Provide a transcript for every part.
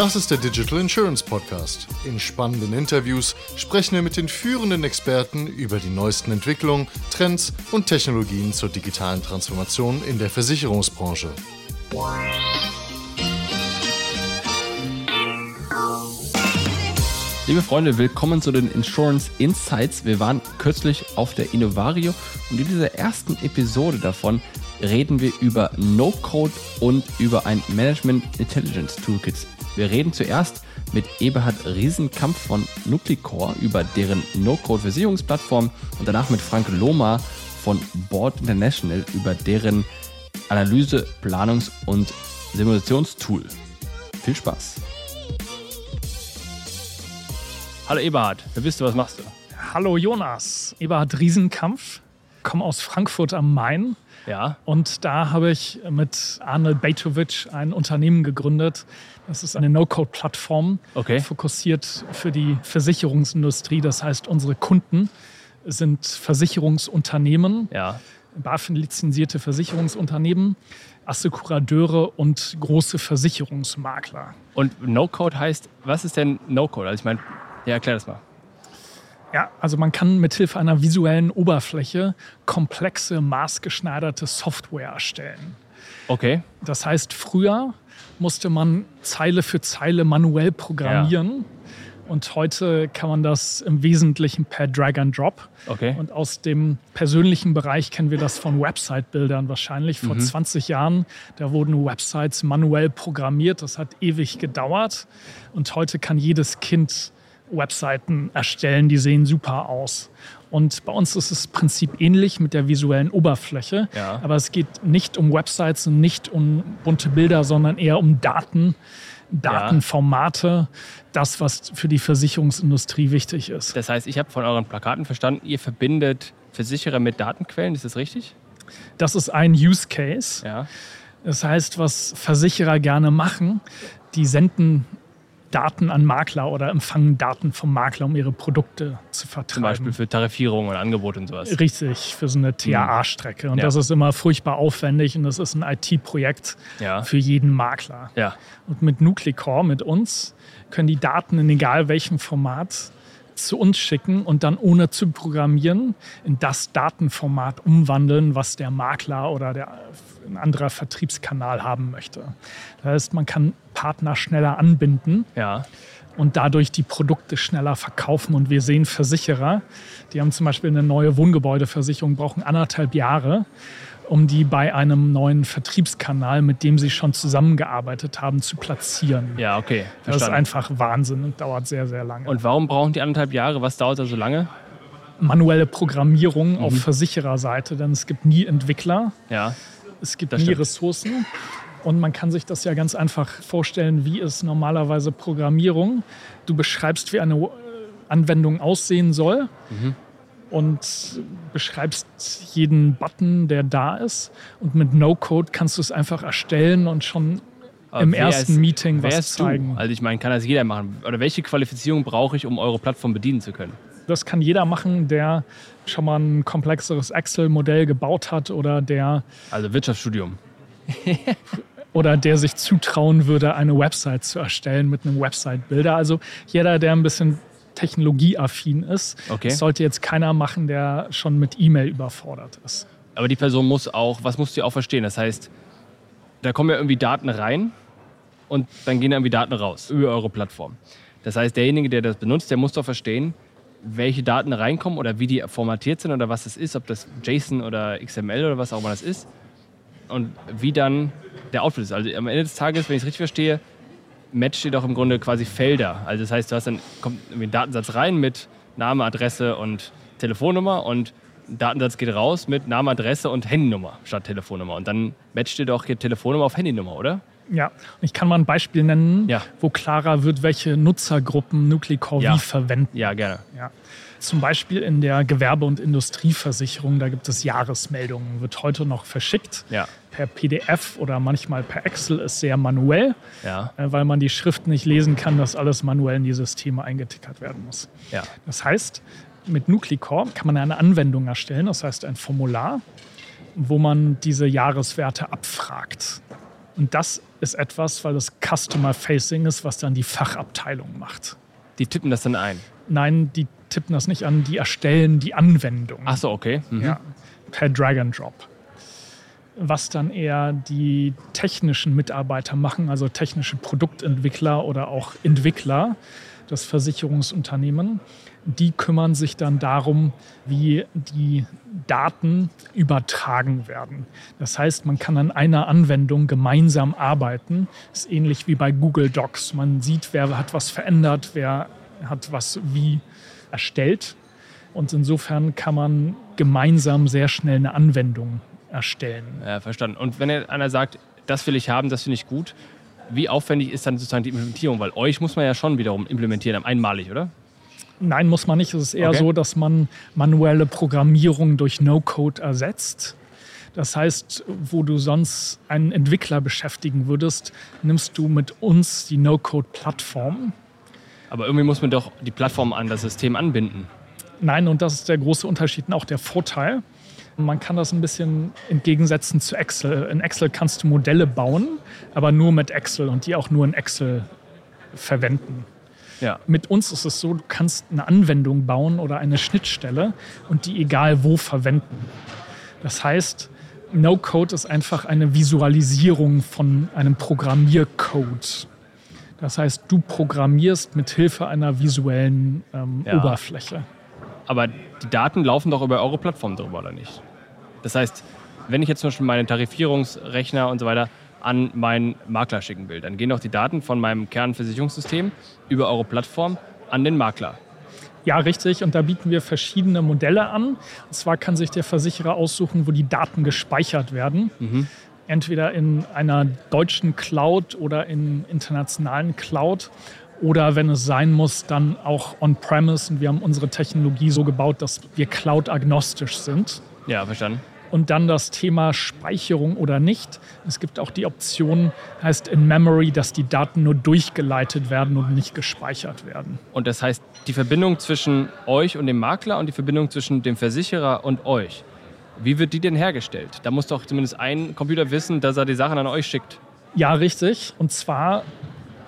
Das ist der Digital Insurance Podcast. In spannenden Interviews sprechen wir mit den führenden Experten über die neuesten Entwicklungen, Trends und Technologien zur digitalen Transformation in der Versicherungsbranche. Liebe Freunde, willkommen zu den Insurance Insights. Wir waren kürzlich auf der Innovario und in dieser ersten Episode davon reden wir über No-Code und über ein Management Intelligence Toolkit. Wir reden zuerst mit Eberhard Riesenkampf von Nuclecore über deren No-Code-Versicherungsplattform und danach mit Frank Lohmer von Board International über deren Analyse-, Planungs- und Simulationstool. Viel Spaß! Hallo Eberhard, wer bist du, was machst du? Hallo Jonas, Eberhard Riesenkampf, komme aus Frankfurt am Main. Ja. Und da habe ich mit Arne Bejtovic ein Unternehmen gegründet. Das ist eine No-Code-Plattform, Okay. fokussiert für die Versicherungsindustrie. Das heißt, unsere Kunden sind Versicherungsunternehmen, Ja. BaFin-lizenzierte Versicherungsunternehmen, Assekurateure und große Versicherungsmakler. Und No-Code heißt, was ist denn No-Code? Also ich meine, ja, erklär das mal. Ja, also man kann mithilfe einer visuellen Oberfläche komplexe, maßgeschneiderte Software erstellen. Okay. Das heißt, früher musste man Zeile für Zeile manuell programmieren. Und heute kann man das im Wesentlichen per Drag and Drop. Okay. Und aus dem persönlichen Bereich kennen wir das von Website-Bildern wahrscheinlich. Vor 20 Jahren, da wurden Websites manuell programmiert. Das hat ewig gedauert. Und heute kann jedes Kind Webseiten erstellen, die sehen super aus. Und bei uns ist das Prinzip ähnlich mit der visuellen Oberfläche. Ja. Aber es geht nicht um Websites und nicht um bunte Bilder, sondern eher um Daten, Datenformate, das, was für die Versicherungsindustrie wichtig ist. Das heißt, ich habe von euren Plakaten verstanden, ihr verbindet Versicherer mit Datenquellen, ist das richtig? Das ist ein Use Case. Ja. Das heißt, was Versicherer gerne machen, die senden Daten an Makler oder empfangen Daten vom Makler, um ihre Produkte zu vertreiben. Zum Beispiel für Tarifierung und Angebote und sowas. Richtig, für so eine TAA-Strecke. Und Ja. das ist immer furchtbar aufwendig und das ist ein IT-Projekt Ja. für jeden Makler. Ja. Und mit Nuclecore, mit uns, können die Daten in egal welchem Format zu uns schicken und dann ohne zu programmieren in das Datenformat umwandeln, was der Makler oder der, ein anderer Vertriebskanal haben möchte. Das heißt, man kann Partner schneller anbinden Ja. und dadurch die Produkte schneller verkaufen. Und wir sehen Versicherer, die haben zum Beispiel eine neue Wohngebäudeversicherung, brauchen anderthalb Jahre, um die bei einem neuen Vertriebskanal, mit dem sie schon zusammengearbeitet haben, zu platzieren. Ja, okay. Das ist Verstanden. einfach Wahnsinn und dauert sehr, sehr lange. Und warum brauchen die anderthalb Jahre? Was dauert da so lange? manuelle Programmierung auf Mhm. Versichererseite, denn es gibt nie Entwickler, Ja. Es gibt Das nie stimmt. Ressourcen. Und man kann sich das ja ganz einfach vorstellen, wie ist normalerweise Programmierung. Du beschreibst, wie eine äh, Anwendung aussehen soll Mhm. und beschreibst jeden Button, der da ist. Und mit No-Code kannst du es einfach erstellen und schon Aber im ersten ist- Meeting was ist du? zeigen. Also ich meine, kann das jeder machen? Oder welche Qualifizierung brauche ich, um eure Plattform bedienen zu können? Das kann jeder machen, der schon mal ein komplexeres Excel-Modell gebaut hat oder der Also Wirtschaftsstudium. oder der sich zutrauen würde, eine Website zu erstellen mit einem Website-Builder. Also jeder, der ein bisschen technologieaffin ist, Okay. das sollte jetzt keiner machen, der schon mit E-Mail überfordert ist. Aber die Person muss auch, was musst du auch verstehen? Das heißt, da kommen ja irgendwie Daten rein und dann gehen irgendwie Daten raus über eure Plattform. Das heißt, derjenige, der das benutzt, der muss doch verstehen, welche Daten reinkommen oder wie die formatiert sind oder was das ist, ob das JSON oder XML oder was auch immer das ist und wie dann der Output ist. Also am Ende des Tages, wenn ich es richtig verstehe, matcht ihr doch im Grunde quasi Felder. Also das heißt, du hast dann kommt irgendwie ein Datensatz rein mit Name, Adresse und Telefonnummer und ein Datensatz geht raus mit Name, Adresse und Handynummer statt Telefonnummer. Und dann matcht ihr doch hier Telefonnummer auf Handynummer, oder? Ja, ich kann mal ein Beispiel nennen, Ja. wo klarer wird, welche Nutzergruppen Nuclecore Ja. wie verwenden. Ja, gerne. Ja. Zum Beispiel in der Gewerbe- und Industrieversicherung, da gibt es Jahresmeldungen, wird heute noch verschickt. Ja. Per PDF oder manchmal per Excel ist sehr manuell, Ja. äh, weil man die Schrift nicht lesen kann, dass alles manuell in die Systeme eingetickert werden muss. Ja. Das heißt, mit Nuclecore kann man eine Anwendung erstellen, das heißt ein Formular, wo man diese Jahreswerte abfragt. Und das ist etwas, weil das Customer-Facing ist, was dann die Fachabteilung macht. Die tippen das dann ein? Nein, die tippen das nicht an, die erstellen die Anwendung. Ach so, okay. Mhm. Ja, per Drag and Drop. Was dann eher die technischen Mitarbeiter machen, also technische Produktentwickler oder auch Entwickler, das Versicherungsunternehmen, die kümmern sich dann darum, wie die Daten übertragen werden. Das heißt, man kann an einer Anwendung gemeinsam arbeiten. Das ist ähnlich wie bei Google Docs. Man sieht, wer hat was verändert, wer hat was wie erstellt. Und insofern kann man gemeinsam sehr schnell eine Anwendung erstellen. Ja, verstanden. Und wenn einer sagt, das will ich haben, das finde ich gut, wie aufwendig ist dann sozusagen die Implementierung? Weil euch muss man ja schon wiederum implementieren, einmalig, oder? Nein, muss man nicht. Es ist eher okay. so, dass man manuelle Programmierung durch No-Code ersetzt. Das heißt, wo du sonst einen Entwickler beschäftigen würdest, nimmst du mit uns die No-Code-Plattform. Aber irgendwie muss man doch die Plattform an das System anbinden. Nein, und das ist der große Unterschied und auch der Vorteil. Man kann das ein bisschen entgegensetzen zu Excel. In Excel kannst du Modelle bauen, aber nur mit Excel und die auch nur in Excel verwenden. Ja. Mit uns ist es so, du kannst eine Anwendung bauen oder eine Schnittstelle und die egal wo verwenden. Das heißt, No-Code ist einfach eine Visualisierung von einem Programmiercode. Das heißt, du programmierst mit Hilfe einer visuellen ähm, ja. Oberfläche. Aber die Daten laufen doch über eure Plattform drüber, oder nicht? Das heißt, wenn ich jetzt zum Beispiel meinen Tarifierungsrechner und so weiter an meinen Makler schicken will. Dann gehen doch die Daten von meinem Kernversicherungssystem über eure Plattform an den Makler. Ja, richtig. Und da bieten wir verschiedene Modelle an. Und zwar kann sich der Versicherer aussuchen, wo die Daten gespeichert werden. Mhm. Entweder in einer deutschen Cloud oder in internationalen Cloud. Oder wenn es sein muss, dann auch on-premise. Und wir haben unsere Technologie so gebaut, dass wir cloud-agnostisch sind. Ja, verstanden. Und dann das Thema Speicherung oder nicht. Es gibt auch die Option, heißt in Memory, dass die Daten nur durchgeleitet werden und nicht gespeichert werden. Und das heißt, die Verbindung zwischen euch und dem Makler und die Verbindung zwischen dem Versicherer und euch, wie wird die denn hergestellt? Da muss doch zumindest ein Computer wissen, dass er die Sachen an euch schickt. Ja, richtig. Und zwar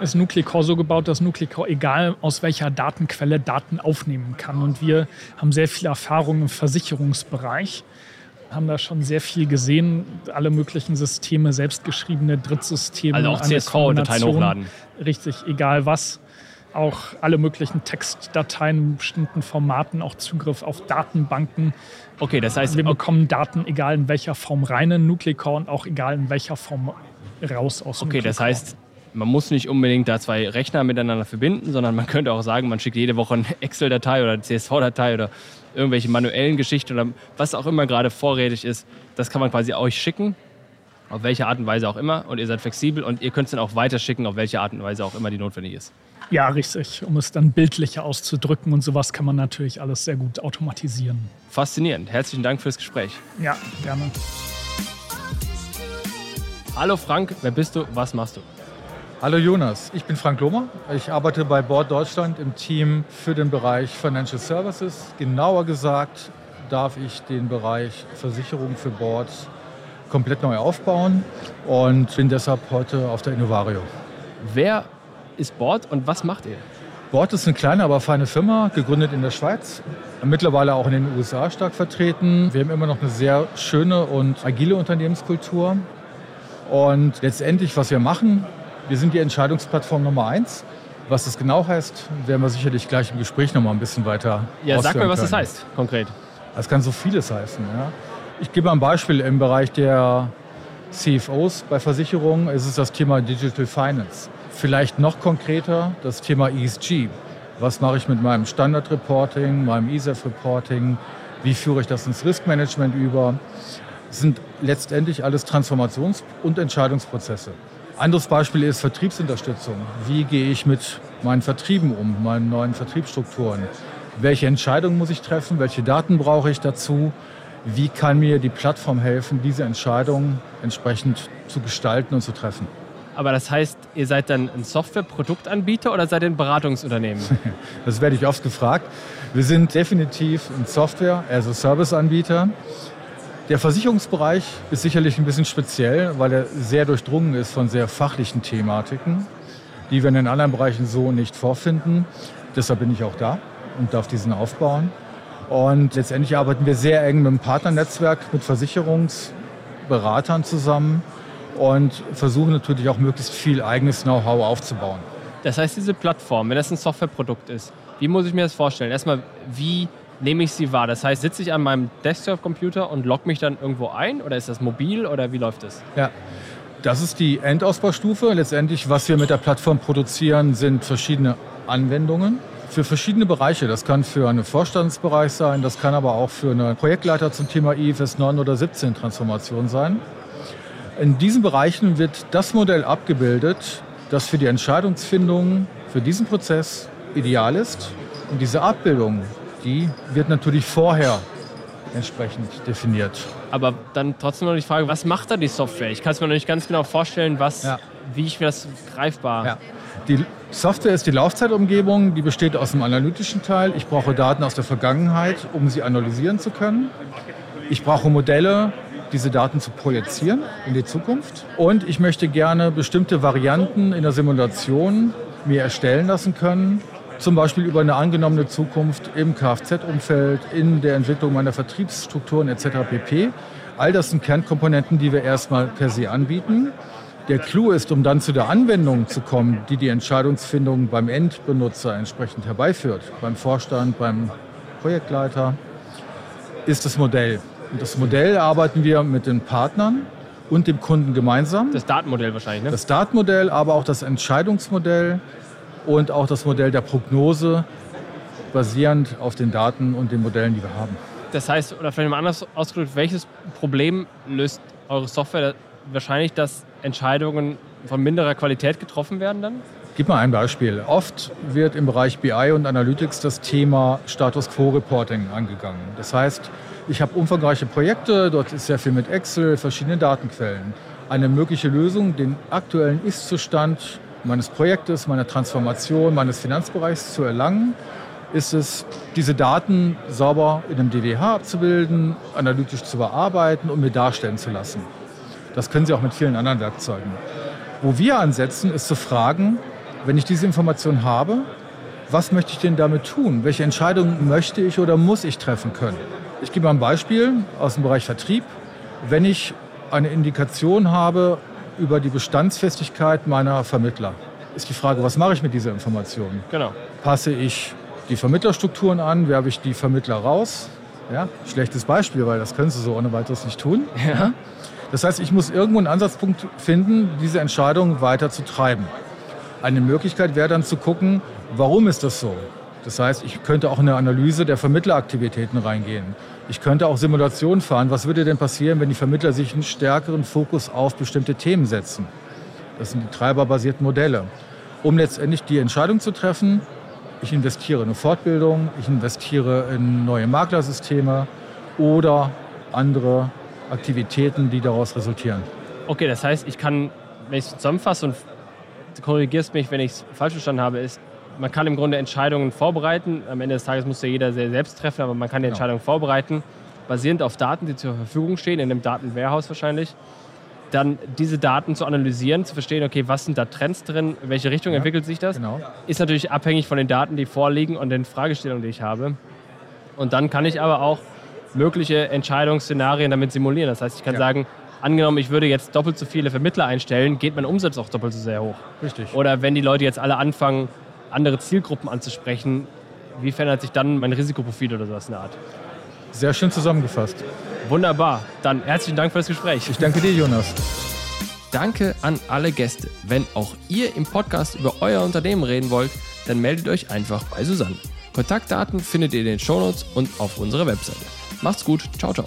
ist Nuclecore so gebaut, dass Nuclecore, egal aus welcher Datenquelle, Daten aufnehmen kann. Und wir haben sehr viel Erfahrung im Versicherungsbereich haben da schon sehr viel gesehen, alle möglichen Systeme, selbstgeschriebene Drittsysteme. Also auch CSV-Dateien hochladen. Richtig, egal was. Auch alle möglichen Textdateien in bestimmten Formaten, auch Zugriff auf Datenbanken. Okay, das heißt, wir bekommen Daten, egal in welcher Form rein in Nuclecore und auch egal in welcher Form raus aus Okay, Nuclecore. das heißt, man muss nicht unbedingt da zwei Rechner miteinander verbinden, sondern man könnte auch sagen, man schickt jede Woche eine Excel-Datei oder eine CSV-Datei oder irgendwelche manuellen Geschichten oder was auch immer gerade vorrätig ist. Das kann man quasi euch schicken, auf welche Art und Weise auch immer. Und ihr seid flexibel und ihr könnt es dann auch weiterschicken, auf welche Art und Weise auch immer die notwendig ist. Ja, richtig. Um es dann bildlicher auszudrücken und sowas kann man natürlich alles sehr gut automatisieren. Faszinierend. Herzlichen Dank fürs Gespräch. Ja, gerne. Hallo Frank, wer bist du? Was machst du? Hallo Jonas, ich bin Frank Lohmer. Ich arbeite bei Board Deutschland im Team für den Bereich Financial Services. Genauer gesagt darf ich den Bereich Versicherung für Boards komplett neu aufbauen und bin deshalb heute auf der Innovario. Wer ist Board und was macht ihr? Board ist eine kleine, aber feine Firma, gegründet in der Schweiz, mittlerweile auch in den USA stark vertreten. Wir haben immer noch eine sehr schöne und agile Unternehmenskultur. Und letztendlich, was wir machen, wir sind die Entscheidungsplattform Nummer eins. Was das genau heißt, werden wir sicherlich gleich im Gespräch noch mal ein bisschen weiter Ja, sag mal, was können. das heißt, konkret. Das kann so vieles heißen. Ja. Ich gebe mal ein Beispiel im Bereich der CFOs bei Versicherungen ist es das Thema Digital Finance. Vielleicht noch konkreter das Thema ESG. Was mache ich mit meinem Standard-Reporting, meinem ISEF-Reporting? Wie führe ich das ins Riskmanagement über? Das sind letztendlich alles Transformations- und Entscheidungsprozesse. Anderes Beispiel ist Vertriebsunterstützung. Wie gehe ich mit meinen Vertrieben um, meinen neuen Vertriebsstrukturen? Welche Entscheidungen muss ich treffen? Welche Daten brauche ich dazu? Wie kann mir die Plattform helfen, diese Entscheidungen entsprechend zu gestalten und zu treffen? Aber das heißt, ihr seid dann ein Software-Produktanbieter oder seid ihr ein Beratungsunternehmen? das werde ich oft gefragt. Wir sind definitiv ein Software-as-a-Service-Anbieter. Der Versicherungsbereich ist sicherlich ein bisschen speziell, weil er sehr durchdrungen ist von sehr fachlichen Thematiken, die wir in den anderen Bereichen so nicht vorfinden. Deshalb bin ich auch da und darf diesen aufbauen. Und letztendlich arbeiten wir sehr eng mit dem Partnernetzwerk, mit Versicherungsberatern zusammen und versuchen natürlich auch möglichst viel eigenes Know-how aufzubauen. Das heißt, diese Plattform, wenn das ein Softwareprodukt ist, wie muss ich mir das vorstellen? Erstmal, wie nehme ich sie wahr? Das heißt, sitze ich an meinem Desktop-Computer und logge mich dann irgendwo ein oder ist das mobil oder wie läuft das? Ja, das ist die Endausbaustufe. Letztendlich, was wir mit der Plattform produzieren, sind verschiedene Anwendungen für verschiedene Bereiche. Das kann für einen Vorstandsbereich sein, das kann aber auch für einen Projektleiter zum Thema IFS 9 oder 17 Transformation sein. In diesen Bereichen wird das Modell abgebildet, das für die Entscheidungsfindung für diesen Prozess ideal ist. Und diese Abbildung, die wird natürlich vorher entsprechend definiert. Aber dann trotzdem noch die Frage, was macht da die Software? Ich kann es mir noch nicht ganz genau vorstellen, was, ja. wie ich mir das greifbar. Ja. Die Software ist die Laufzeitumgebung, die besteht aus dem analytischen Teil. Ich brauche Daten aus der Vergangenheit, um sie analysieren zu können. Ich brauche Modelle, diese Daten zu projizieren in die Zukunft. Und ich möchte gerne bestimmte Varianten in der Simulation mir erstellen lassen können, zum Beispiel über eine angenommene Zukunft im Kfz-Umfeld, in der Entwicklung meiner Vertriebsstrukturen etc. pp. All das sind Kernkomponenten, die wir erstmal per se anbieten. Der Clou ist, um dann zu der Anwendung zu kommen, die die Entscheidungsfindung beim Endbenutzer entsprechend herbeiführt, beim Vorstand, beim Projektleiter, ist das Modell. Und das Modell arbeiten wir mit den Partnern und dem Kunden gemeinsam. Das Datenmodell wahrscheinlich, ne? Das Datenmodell, aber auch das Entscheidungsmodell und auch das Modell der Prognose, basierend auf den Daten und den Modellen, die wir haben. Das heißt, oder vielleicht mal anders ausgedrückt, welches Problem löst eure Software wahrscheinlich, dass Entscheidungen von minderer Qualität getroffen werden dann? Gib mal ein Beispiel. Oft wird im Bereich BI und Analytics das Thema Status Quo Reporting angegangen. Das heißt, ich habe umfangreiche Projekte, dort ist sehr viel mit Excel, verschiedene Datenquellen. Eine mögliche Lösung, den aktuellen Ist-Zustand meines Projektes, meiner Transformation, meines Finanzbereichs zu erlangen, ist es, diese Daten sauber in einem DWH abzubilden, analytisch zu bearbeiten und mir darstellen zu lassen. Das können Sie auch mit vielen anderen Werkzeugen. Wo wir ansetzen, ist zu fragen, wenn ich diese Information habe, was möchte ich denn damit tun? Welche Entscheidungen möchte ich oder muss ich treffen können? Ich gebe mal ein Beispiel aus dem Bereich Vertrieb. Wenn ich eine Indikation habe über die Bestandsfestigkeit meiner Vermittler, ist die Frage, was mache ich mit dieser Information? Genau. Passe ich die Vermittlerstrukturen an, werbe ich die Vermittler raus? Ja, schlechtes Beispiel, weil das können sie so ohne weiteres nicht tun. Ja. Das heißt, ich muss irgendwo einen Ansatzpunkt finden, diese Entscheidung weiter zu treiben. Eine Möglichkeit wäre dann zu gucken, warum ist das so? Das heißt, ich könnte auch in eine Analyse der Vermittleraktivitäten reingehen. Ich könnte auch Simulationen fahren. Was würde denn passieren, wenn die Vermittler sich einen stärkeren Fokus auf bestimmte Themen setzen? Das sind die treiberbasierten Modelle. Um letztendlich die Entscheidung zu treffen, ich investiere in eine Fortbildung, ich investiere in neue Maklersysteme oder andere Aktivitäten, die daraus resultieren. Okay, das heißt, ich kann, wenn ich es zusammenfasse und korrigierst mich, wenn ich es falsch verstanden habe, ist, man kann im Grunde Entscheidungen vorbereiten. Am Ende des Tages muss ja jeder sehr selbst treffen, aber man kann die genau. Entscheidung vorbereiten, basierend auf Daten, die zur Verfügung stehen, in einem Datenwarehouse wahrscheinlich. Dann diese Daten zu analysieren, zu verstehen, okay, was sind da Trends drin, in welche Richtung ja, entwickelt sich das, genau. ist natürlich abhängig von den Daten, die vorliegen und den Fragestellungen, die ich habe. Und dann kann ich aber auch mögliche Entscheidungsszenarien damit simulieren. Das heißt, ich kann ja. sagen, angenommen, ich würde jetzt doppelt so viele Vermittler einstellen, geht mein Umsatz auch doppelt so sehr hoch. Richtig. Oder wenn die Leute jetzt alle anfangen, andere Zielgruppen anzusprechen, wie verändert sich dann mein Risikoprofil oder sowas in der Art? Sehr schön zusammengefasst. Wunderbar. Dann herzlichen Dank für das Gespräch. Ich danke dir, Jonas. Danke an alle Gäste. Wenn auch ihr im Podcast über euer Unternehmen reden wollt, dann meldet euch einfach bei Susanne. Kontaktdaten findet ihr in den Shownotes und auf unserer Webseite. Macht's gut. Ciao, ciao.